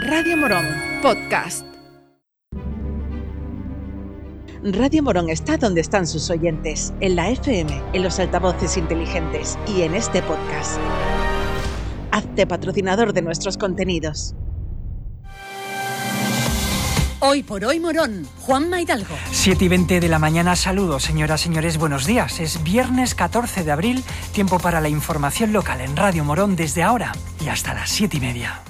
Radio Morón, podcast. Radio Morón está donde están sus oyentes, en la FM, en los altavoces inteligentes y en este podcast. Hazte patrocinador de nuestros contenidos. Hoy por hoy Morón, Juan Maidalgo. 7 y 20 de la mañana, saludos señoras, señores, buenos días. Es viernes 14 de abril, tiempo para la información local en Radio Morón desde ahora y hasta las 7 y media.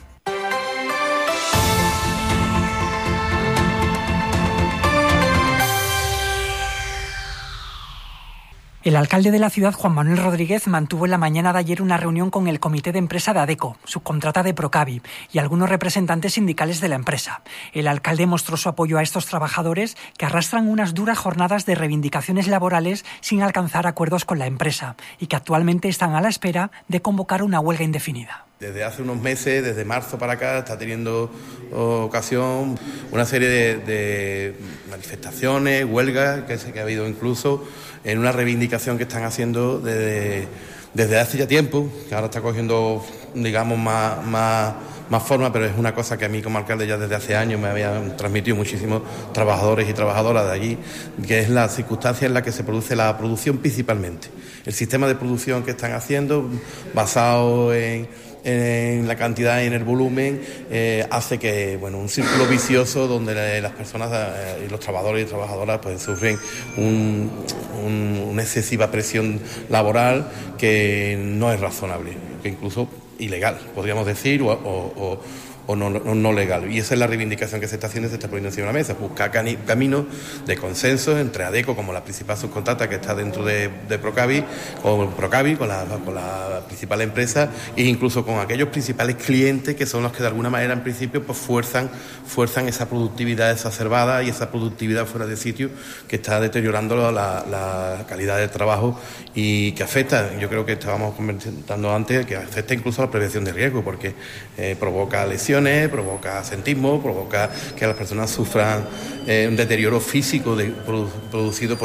El alcalde de la ciudad, Juan Manuel Rodríguez, mantuvo en la mañana de ayer una reunión con el comité de empresa de ADECO, subcontrata de Procavi, y algunos representantes sindicales de la empresa. El alcalde mostró su apoyo a estos trabajadores que arrastran unas duras jornadas de reivindicaciones laborales sin alcanzar acuerdos con la empresa y que actualmente están a la espera de convocar una huelga indefinida. Desde hace unos meses, desde marzo para acá, está teniendo ocasión una serie de, manifestaciones, huelgas, que, ha habido incluso en una reivindicación que están haciendo desde, desde hace ya tiempo, que ahora está cogiendo, digamos, más, más, más, forma, pero es una cosa que a mí como alcalde ya desde hace años me habían transmitido muchísimos trabajadores y trabajadoras de allí, que es la circunstancia en la que se produce la producción principalmente. El sistema de producción que están haciendo, basado en en la cantidad y en el volumen eh, hace que bueno un círculo vicioso donde las personas eh, y los trabajadores y trabajadoras pues sufren una excesiva presión laboral que no es razonable que incluso ilegal podríamos decir o no, no, legal. Y esa es la reivindicación que se está haciendo y se está poniendo encima de la mesa, buscar caminos de consenso entre ADECO como la principal subcontrata que está dentro de, Procavi, con Procavi, con la, con la principal empresa, e incluso con aquellos principales clientes que son los que de alguna manera en principio pues fuerzan, fuerzan esa productividad exacerbada y esa productividad fuera de sitio que está deteriorando la, la calidad del trabajo y que afecta, yo creo que estábamos comentando antes, que afecta incluso a la prevención de riesgo porque eh, provoca lesiones provoca asentismo, provoca que las personas sufran eh, un deterioro físico producido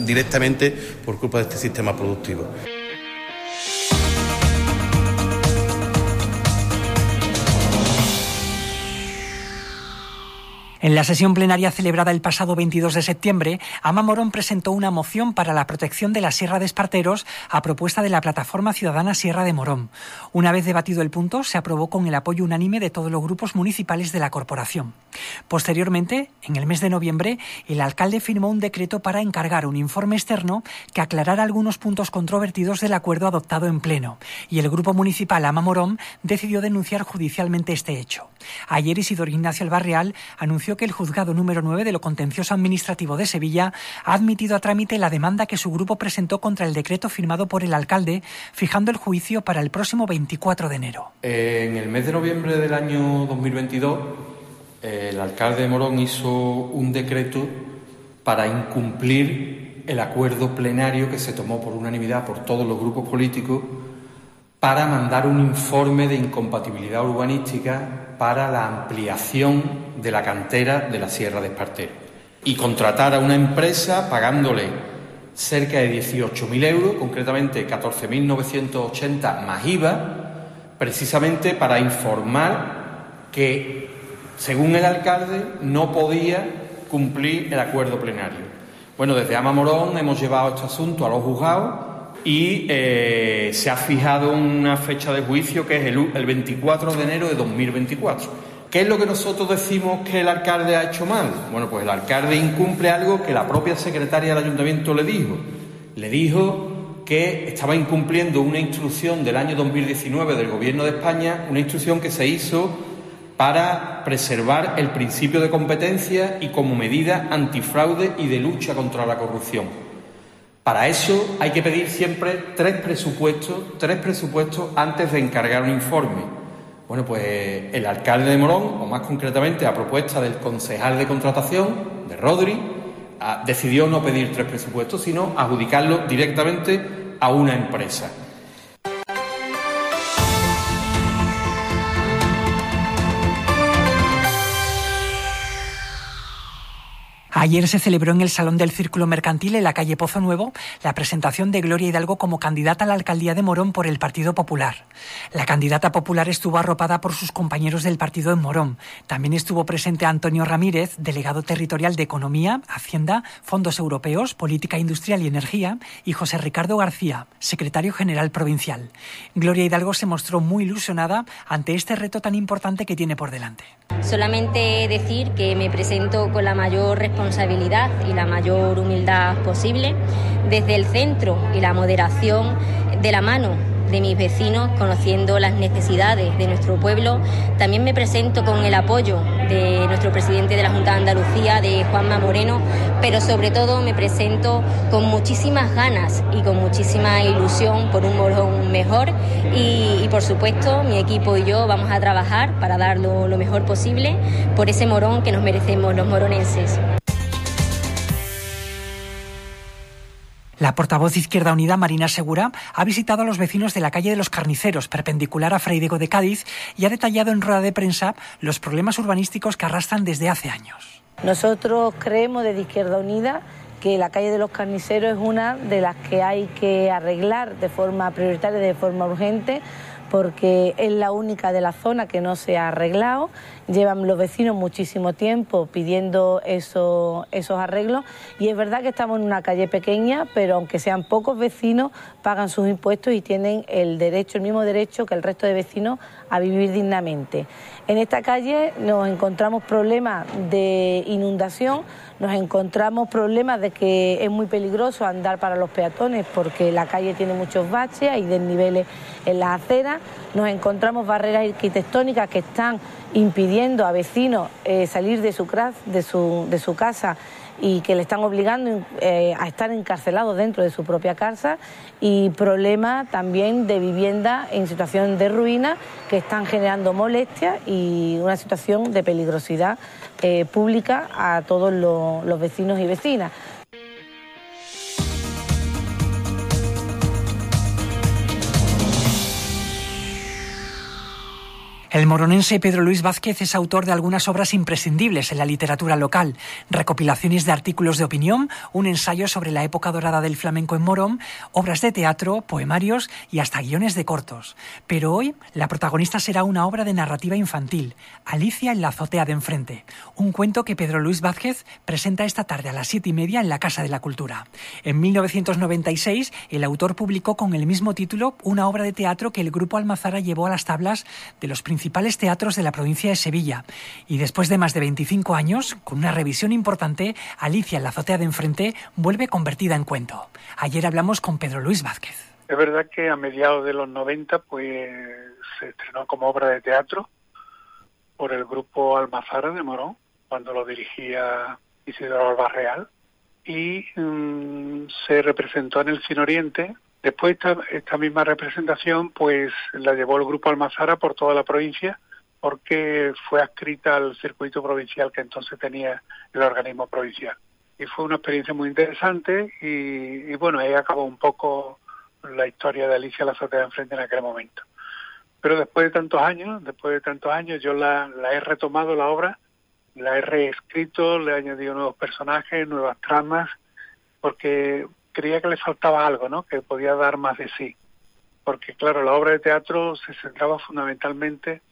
directamente por culpa de este sistema productivo. En la sesión plenaria celebrada el pasado 22 de septiembre, Ama Morón presentó una moción para la protección de la Sierra de Esparteros a propuesta de la plataforma ciudadana Sierra de Morón. Una vez debatido el punto, se aprobó con el apoyo unánime de todos los grupos municipales de la corporación. Posteriormente, en el mes de noviembre, el alcalde firmó un decreto para encargar un informe externo que aclarara algunos puntos controvertidos del acuerdo adoptado en pleno, y el grupo municipal Ama Morón decidió denunciar judicialmente este hecho. Ayer Isidoro Ignacio Albarreal anunció que el juzgado número 9 de lo contencioso administrativo de Sevilla ha admitido a trámite la demanda que su grupo presentó contra el decreto firmado por el alcalde, fijando el juicio para el próximo 24 de enero. En el mes de noviembre del año 2022, el alcalde de Morón hizo un decreto para incumplir el acuerdo plenario que se tomó por unanimidad por todos los grupos políticos para mandar un informe de incompatibilidad urbanística para la ampliación de la cantera de la Sierra de Espartero y contratar a una empresa pagándole cerca de 18.000 euros, concretamente 14.980 más IVA, precisamente para informar que, según el alcalde, no podía cumplir el acuerdo plenario. Bueno, desde Amamorón hemos llevado este asunto a los juzgados y eh, se ha fijado una fecha de juicio que es el, el 24 de enero de 2024. ¿Qué es lo que nosotros decimos que el alcalde ha hecho mal? Bueno, pues el alcalde incumple algo que la propia secretaria del ayuntamiento le dijo. Le dijo que estaba incumpliendo una instrucción del año 2019 del Gobierno de España, una instrucción que se hizo para preservar el principio de competencia y como medida antifraude y de lucha contra la corrupción. Para eso hay que pedir siempre tres presupuestos, tres presupuestos antes de encargar un informe. Bueno, pues el alcalde de Morón, o más concretamente a propuesta del concejal de contratación, de Rodri, ah, decidió no pedir tres presupuestos, sino adjudicarlo directamente a una empresa. Ayer se celebró en el Salón del Círculo Mercantil en la calle Pozo Nuevo la presentación de Gloria Hidalgo como candidata a la alcaldía de Morón por el Partido Popular. La candidata popular estuvo arropada por sus compañeros del partido en Morón. También estuvo presente Antonio Ramírez, delegado territorial de Economía, Hacienda, Fondos Europeos, Política Industrial y Energía, y José Ricardo García, secretario general provincial. Gloria Hidalgo se mostró muy ilusionada ante este reto tan importante que tiene por delante. Solamente decir que me presento con la mayor responsabilidad y la mayor humildad posible desde el centro y la moderación de la mano de mis vecinos, conociendo las necesidades de nuestro pueblo. También me presento con el apoyo de nuestro presidente de la Junta de Andalucía, de Juanma Moreno, pero sobre todo me presento con muchísimas ganas y con muchísima ilusión por un morón mejor y, por supuesto mi equipo y yo vamos a trabajar para dar lo mejor posible por ese morón que nos merecemos los moronenses. La portavoz de Izquierda Unida, Marina Segura, ha visitado a los vecinos de la calle de los Carniceros, perpendicular a Fray Diego de Cádiz, y ha detallado en rueda de prensa los problemas urbanísticos que arrastran desde hace años. Nosotros creemos desde Izquierda Unida que la calle de los Carniceros es una de las que hay que arreglar de forma prioritaria, de forma urgente, porque es la única de la zona que no se ha arreglado. Llevan los vecinos muchísimo tiempo pidiendo eso, esos arreglos y es verdad que estamos en una calle pequeña, pero aunque sean pocos vecinos, pagan sus impuestos y tienen el derecho, el mismo derecho que el resto de vecinos a vivir dignamente. En esta calle nos encontramos problemas de inundación, nos encontramos problemas de que es muy peligroso andar para los peatones porque la calle tiene muchos baches, hay desniveles en las aceras, nos encontramos barreras arquitectónicas que están impidiendo a vecinos eh, salir de su, de, su, de su casa y que le están obligando eh, a estar encarcelados dentro de su propia casa y problemas también de vivienda en situación de ruina que están generando molestias y una situación de peligrosidad eh, pública a todos los, los vecinos y vecinas. El moronense Pedro Luis Vázquez es autor de algunas obras imprescindibles en la literatura local, recopilaciones de artículos de opinión, un ensayo sobre la época dorada del flamenco en Morón, obras de teatro, poemarios y hasta guiones de cortos. Pero hoy la protagonista será una obra de narrativa infantil, Alicia en la azotea de enfrente, un cuento que Pedro Luis Vázquez presenta esta tarde a las siete y media en la Casa de la Cultura. En 1996 el autor publicó con el mismo título una obra de teatro que el grupo Almazara llevó a las tablas de los principales principales teatros de la provincia de Sevilla. Y después de más de 25 años, con una revisión importante, Alicia en la azotea de enfrente vuelve convertida en cuento. Ayer hablamos con Pedro Luis Vázquez. Es verdad que a mediados de los 90 pues, se estrenó como obra de teatro por el grupo Almazara de Morón, cuando lo dirigía Isidoro Albarreal, y mmm, se representó en el Cine Oriente Después esta, misma representación pues la llevó el Grupo Almazara por toda la provincia porque fue adscrita al circuito provincial que entonces tenía el organismo provincial. Y fue una experiencia muy interesante y, bueno, ahí acabó un poco la historia de Alicia la azotea enfrente en aquel momento. Pero después de tantos años, después de tantos años, yo la he retomado la obra, la he reescrito, le he añadido nuevos personajes, nuevas tramas, porque creía que le faltaba algo, ¿no? Que podía dar más de sí. Porque, claro, la obra de teatro se centraba fundamentalmente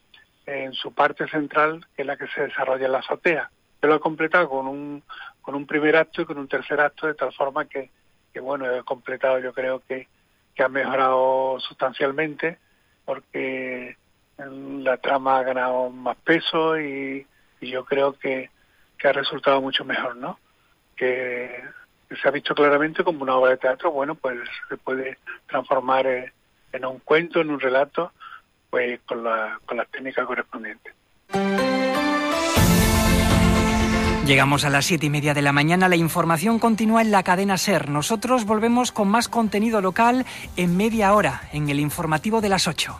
en su parte central, que es la que se desarrolla en la azotea. Yo lo he completado con un, con un primer acto y con un tercer acto, de tal forma que, que bueno, he completado, yo creo que, que ha mejorado sustancialmente, porque la trama ha ganado más peso y, y yo creo que, que ha resultado mucho mejor, ¿no? Que se ha visto claramente como una obra de teatro, bueno, pues se puede transformar eh, en un cuento, en un relato, pues con la, con la técnica correspondiente. Llegamos a las siete y media de la mañana. La información continúa en la cadena Ser. Nosotros volvemos con más contenido local en media hora, en el informativo de las 8.